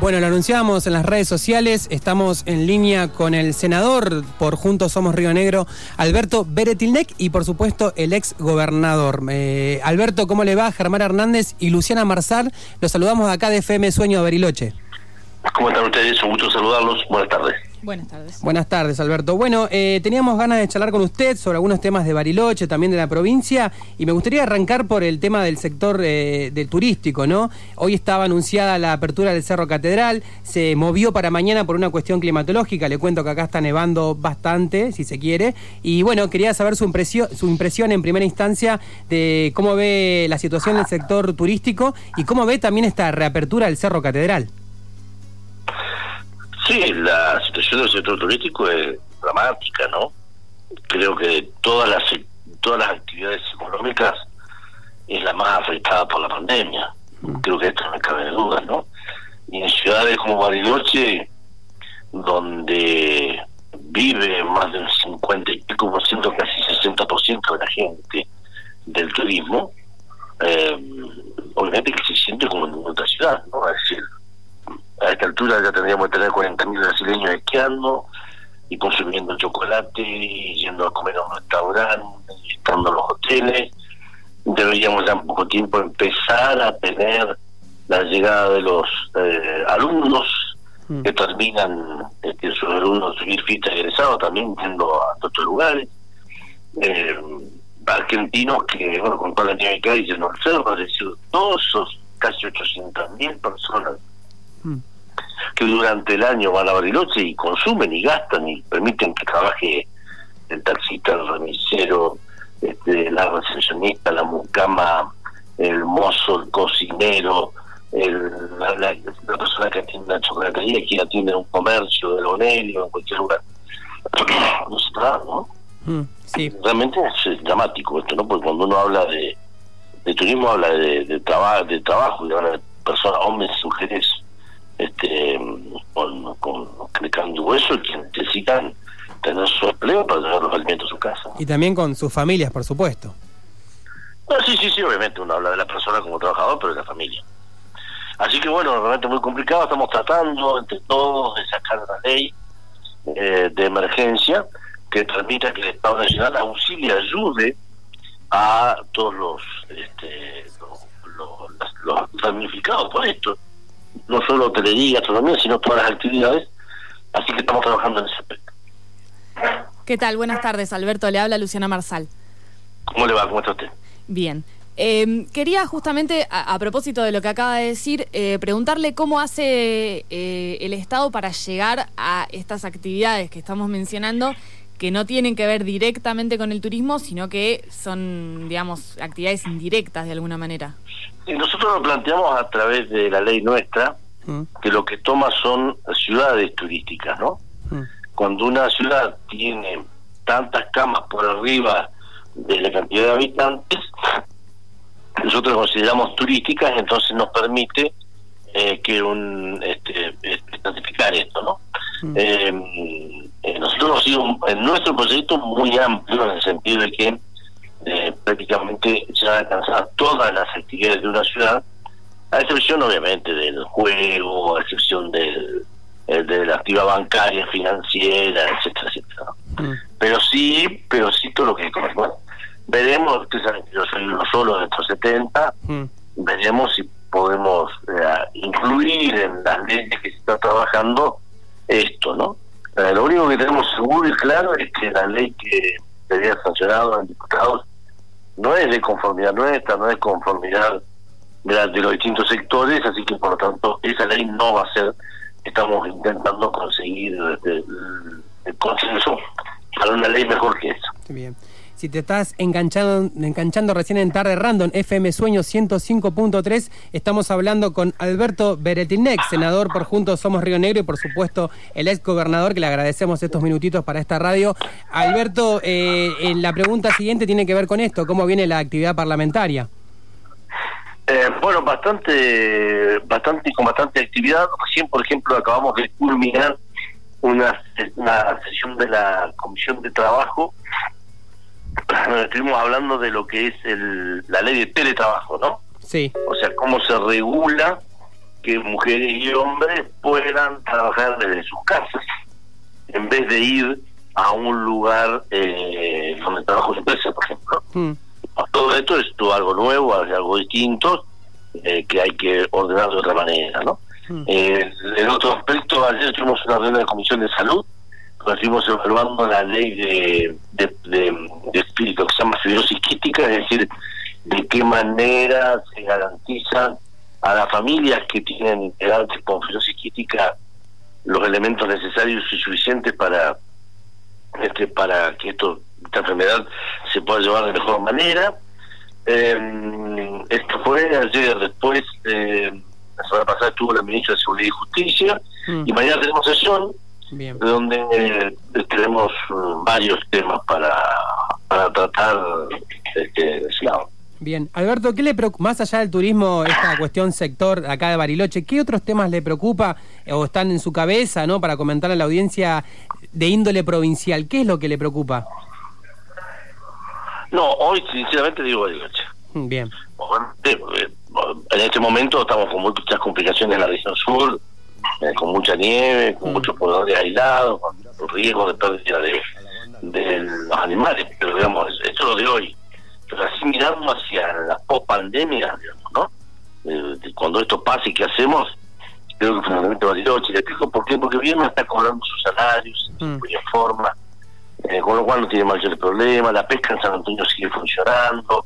Bueno, lo anunciábamos en las redes sociales, estamos en línea con el senador por Juntos Somos Río Negro, Alberto Beretilnec, y por supuesto el ex gobernador. Eh, Alberto, ¿cómo le va? Germán Hernández y Luciana Marzar, los saludamos acá de FM Sueño de Bariloche. ¿Cómo están ustedes? Un gusto saludarlos. Buenas tardes. Buenas tardes. Buenas tardes, Alberto. Bueno, eh, teníamos ganas de charlar con usted sobre algunos temas de Bariloche, también de la provincia, y me gustaría arrancar por el tema del sector eh, del turístico, ¿no? Hoy estaba anunciada la apertura del Cerro Catedral, se movió para mañana por una cuestión climatológica, le cuento que acá está nevando bastante, si se quiere, y bueno, quería saber su impresión, su impresión en primera instancia de cómo ve la situación del sector turístico y cómo ve también esta reapertura del Cerro Catedral. Sí, la situación del sector turístico es dramática, ¿no? Creo que todas las todas las actividades económicas es la más afectada por la pandemia. Mm. Creo que esto no me cabe duda, ¿no? Y en ciudades como Bariloche, donde vive más del 50 y pico por ciento, casi 60 por ciento de la gente del turismo, eh, obviamente que se siente como en otra ciudad, ¿no? Es decir, a esta altura ya tendríamos que tener 40.000 brasileños esquiando y consumiendo chocolate y yendo a comer a un restaurante y estando en los hoteles. Deberíamos ya en poco tiempo empezar a tener la llegada de los eh, alumnos mm. que terminan este, sus alumnos fiesta egresados también yendo a otros lugares. Eh, argentinos que, bueno, con toda la nieve que hay, yendo al cerro, es decir, todos esos casi 800.000 personas mm que durante el año van a Bariloche y consumen y gastan y permiten que trabaje el taxista, el remisero, este, la recepcionista, la mucama, el mozo, el cocinero, el, la, persona que tiene una chocolatería, que ya tiene un comercio de lonelio en cualquier lugar. no se trata, ¿no? Mm, sí. Realmente es dramático esto, ¿no? Porque cuando uno habla de, de turismo, habla de, de, trabajo de trabajo, y habla de personas, hombres, mujeres, este, con, con, con hueso y que necesitan tener su empleo para llevar los alimentos a su casa. Y también con sus familias, por supuesto. sí, sí, sí, obviamente uno habla de la persona como trabajador, pero de la familia. Así que bueno, realmente muy complicado, estamos tratando entre todos de sacar una ley eh, de emergencia que permita que el Estado Nacional auxilie, y ayude a todos los, este, los, los damnificados por esto no solo hotelería, gastronomía, sino todas las actividades. Así que estamos trabajando en ese aspecto. ¿Qué tal? Buenas tardes, Alberto. Le habla Luciana Marsal. ¿Cómo le va? ¿Cómo está usted? Bien. Eh, quería justamente, a, propósito de lo que acaba de decir, eh, preguntarle cómo hace eh, el Estado para llegar a estas actividades que estamos mencionando que no tienen que ver directamente con el turismo, sino que son, digamos, actividades indirectas de alguna manera. Nosotros lo planteamos a través de la ley nuestra, mm. que lo que toma son ciudades turísticas, ¿no? Mm. Cuando una ciudad tiene tantas camas por arriba de la cantidad de habitantes, nosotros consideramos turísticas, entonces nos permite eh, que un este, este esto, ¿no? Eh, eh, nosotros hemos sido en nuestro proyecto muy amplio en el sentido de que eh, prácticamente se van a alcanzar todas las actividades de una ciudad, a excepción obviamente del juego, a excepción del, eh, de la actividad bancaria, financiera, etcétera, etcétera. Mm. Pero sí, pero sí todo lo que bueno, veremos, que yo soy uno solo de estos 70, mm. veremos si podemos incluir en las leyes que se está trabajando esto, ¿no? Eh, lo único que tenemos seguro y claro es que la ley que sería sancionado en diputados no es de conformidad nuestra, no es conformidad de, de los distintos sectores, así que por lo tanto esa ley no va a ser, estamos intentando conseguir este, el, el consenso para una ley mejor que esa. Bien. Si te estás enganchando, enganchando recién en Tarde Random, FM Sueño 105.3, estamos hablando con Alberto Beretilnex, senador por Juntos Somos Río Negro y por supuesto el ex gobernador, que le agradecemos estos minutitos para esta radio. Alberto, eh, la pregunta siguiente tiene que ver con esto, ¿cómo viene la actividad parlamentaria? Eh, bueno, bastante, bastante con bastante actividad. Recién, por ejemplo, acabamos de culminar una sesión de la Comisión de Trabajo estuvimos hablando de lo que es el, la ley de teletrabajo, ¿no? Sí. O sea, cómo se regula que mujeres y hombres puedan trabajar desde sus casas en vez de ir a un lugar eh, donde trabaja su empresa, por ejemplo. Mm. Todo esto es todo algo nuevo, algo distinto, eh, que hay que ordenar de otra manera, ¿no? Mm. Eh, en otro aspecto, ayer tuvimos una reunión de la Comisión de Salud, estuvimos evaluando la ley de, de, de, espíritu que se llama fibrosis quística, es decir, de qué manera se garantizan a las familias que tienen integrantes con fibrosis quística los elementos necesarios y suficientes para este para que esto esta enfermedad se pueda llevar de mejor manera eh, esto fue ayer después eh, la semana pasada estuvo la ministra de Seguridad y Justicia mm. y mañana tenemos sesión donde eh, tenemos mm, varios temas para, para tratar este, lado. Bien, Alberto, ¿qué le preocupa, más allá del turismo, esta cuestión sector acá de Bariloche, qué otros temas le preocupa o están en su cabeza, ¿no? Para comentar a la audiencia de índole provincial, ¿qué es lo que le preocupa? No, hoy sinceramente digo Bariloche. Bien. Eh, en este momento estamos con muchas complicaciones en la región sur, eh, con mucha nieve, con mm. muchos poderes aislados, con riesgos de pérdida de, de los animales, pero digamos, esto es lo de hoy pero así mirando hacia la post-pandemia, digamos, ¿no? Eh, cuando esto pase, ¿qué hacemos? Creo que fundamentalmente Bariloche. Le explico por qué, porque bien no está cobrando sus salarios mm. en forma, eh, con lo cual no tiene mayores problemas. La pesca en San Antonio sigue funcionando.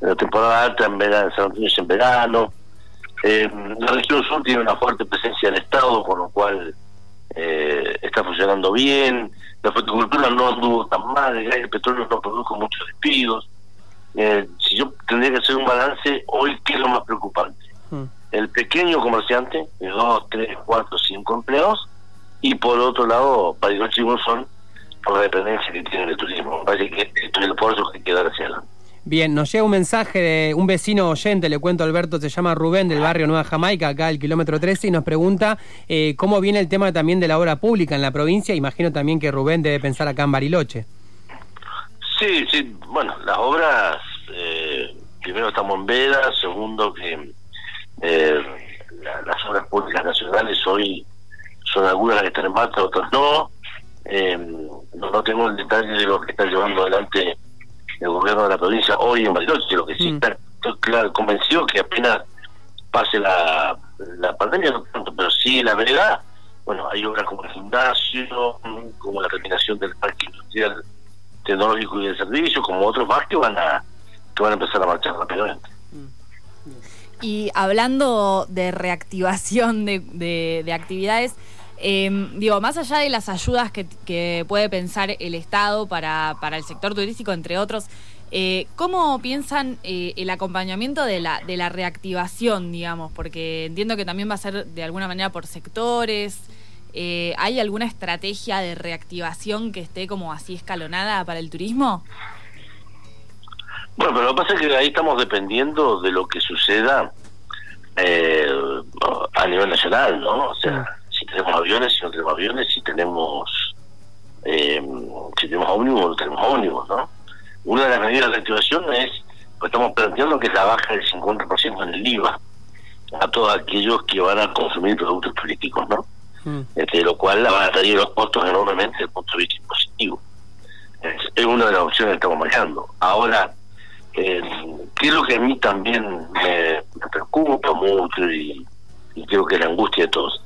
La temporada alta en, verano, en San Antonio es en verano. Eh, la región sur tiene una fuerte presencia del Estado, con lo cual eh, está funcionando bien. La fruticultura no anduvo tan mal, el petróleo no produjo muchos despidos. Eh, si yo tendría que hacer un balance, hoy, ¿qué es lo más preocupante? Hmm. El pequeño comerciante, de dos, tres, cuatro, cinco empleos, y por otro lado, para los chicos son por la dependencia que tiene el turismo. Me parece que esto es el esfuerzo que hay que dar hacia adelante. Bien, nos llega un mensaje de un vecino oyente, le cuento Alberto, se llama Rubén del barrio Nueva Jamaica, acá al kilómetro 13, y nos pregunta eh, cómo viene el tema también de la obra pública en la provincia. Imagino también que Rubén debe pensar acá en Bariloche. Sí, sí, bueno, las obras, eh, primero estamos en veda, segundo que eh, las obras públicas nacionales hoy son algunas que están en marcha, otras no. Eh, no, tengo el detalle de lo que está llevando adelante el gobierno de la provincia hoy en Bariloche, lo que sí mm. está claro, convencido que apenas pase la, la pandemia, no tanto, pero sí la verdad, bueno, hay obras como el gimnasio, como la terminación del parque industrial tecnológico y de servicio, como otros más que van a, que van a empezar a marchar rápidamente. Y hablando de reactivación de, de, actividades, em, digo, más allá de las ayudas que, que puede pensar el Estado para, para, el sector turístico, entre otros, eh, ¿cómo piensan eh, el acompañamiento de la, de la reactivación, digamos? Porque entiendo que también va a ser de alguna manera por sectores. Eh, ¿Hay alguna estrategia de reactivación que esté como así escalonada para el turismo? Bueno, pero lo que pasa es que ahí estamos dependiendo de lo que suceda eh, a nivel nacional, ¿no? O sea, si tenemos aviones, si no tenemos aviones, si tenemos eh, si tenemos ómnibus, no tenemos ómnibus, ¿no? Una de las medidas de reactivación es, pues estamos planteando que es la baja del 50% en el IVA a todos aquellos que van a consumir productos turísticos, ¿no? Mm. este, lo cual la van a tener los costos enormemente desde el punto de vista impositivo. Es, una de las opciones que estamos manejando. Ahora, eh, ¿qué es lo que a mí también me, preocupa mucho y, creo que es la angustia de todos?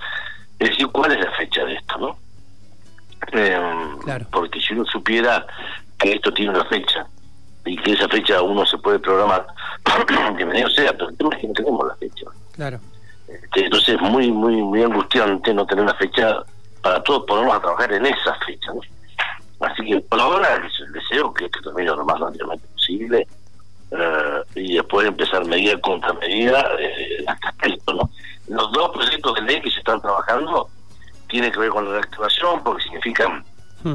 Es decir, ¿cuál es la fecha de esto, no? Eh, porque si uno supiera que esto tiene una fecha y que esa fecha uno se puede programar, bienvenido sea, pero el tema es que no tenemos la fecha. Claro. Este, entonces es muy, muy, muy angustiante no tener una fecha para todos ponernos a trabajar en esa fecha. Así que por ahora deseo que esto termine lo más rápidamente posible eh, y después empezar medida contra medida eh, ¿no? Los dos proyectos de ley que se están trabajando tienen que ver con la reactivación porque significan hmm.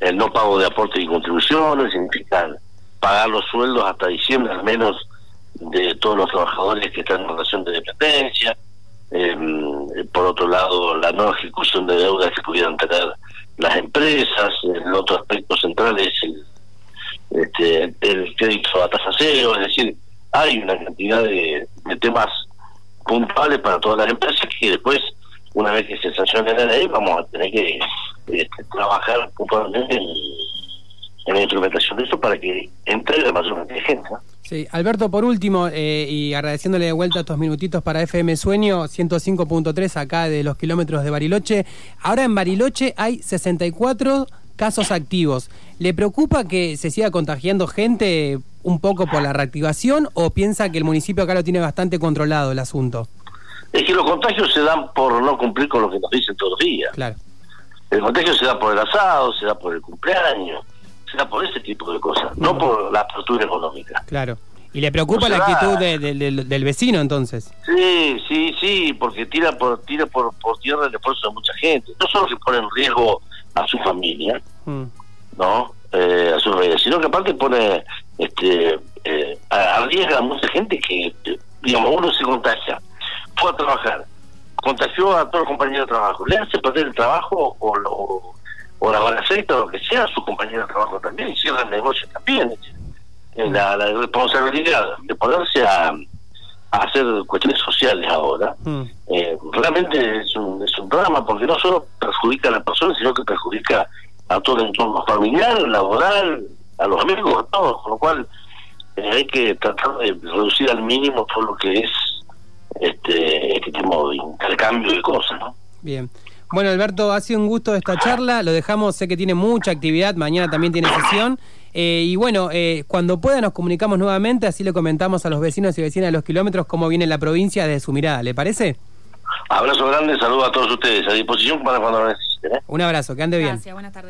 el no pago de aportes y contribuciones, significan pagar los sueldos hasta diciembre al menos de todos los trabajadores que están en relación de dependencia, em, por otro lado la no ejecución de deudas que pudieran tener las empresas, el otro aspecto central es el, este, el crédito a tasa cero, es decir, hay una cantidad de, temas puntuales para todas las empresas que después, una vez que se sancione la ley, vamos a tener que este, trabajar puntualmente en, la instrumentación de eso para que entre la mayor cantidad de gente. Sí, Alberto, por último, eh, y agradeciéndole de vuelta estos minutitos para FM Sueño 105.3 acá de los kilómetros de Bariloche. Ahora en Bariloche hay 64 casos activos. ¿Le preocupa que se siga contagiando gente un poco por la reactivación o piensa que el municipio acá lo tiene bastante controlado el asunto? Es que los contagios se dan por no cumplir con lo que nos dicen todos los días. Claro. El contagio se da por el asado, se da por el cumpleaños, se da por ese tipo de cosas, no, por la apertura económica. Claro. ¿Y le preocupa la actitud del vecino entonces? Sí, sí, sí, porque tira por tira por, por tierra el esfuerzo de mucha gente. No solo que pone en riesgo a su familia, mm. ¿no? Eh, a su familia, sino que aparte pone, este, eh, arriesga a mucha gente que, digamos, uno se contagia, fue a trabajar, contagió a todos los compañeros de trabajo, le hace perder el trabajo o, lo, o la balaceta o lo que sea a su compañero de trabajo también, y cierra el negocio también. La, la responsabilidad de ponerse a hacer cuestiones sociales ahora, mm. eh, realmente es un, es un drama porque no solo perjudica a la persona, sino que perjudica a todo el entorno familiar, laboral, a los amigos, a todos, con lo cual eh, hay que tratar de reducir al mínimo todo lo que es este, este tipo de intercambio de cosas, ¿no? Bien. Bueno, Alberto, ha sido un gusto esta charla. Lo dejamos, sé que tiene mucha actividad. Mañana también tiene sesión. Eh, y bueno, eh, cuando pueda nos comunicamos nuevamente, así le comentamos a los vecinos y vecinas de los kilómetros cómo viene la provincia desde su mirada. ¿Le parece? Abrazo grande, saludo a todos ustedes. A disposición para cuando lo necesiten. ¿eh? Un abrazo, que ande bien. Gracias, buenas tardes.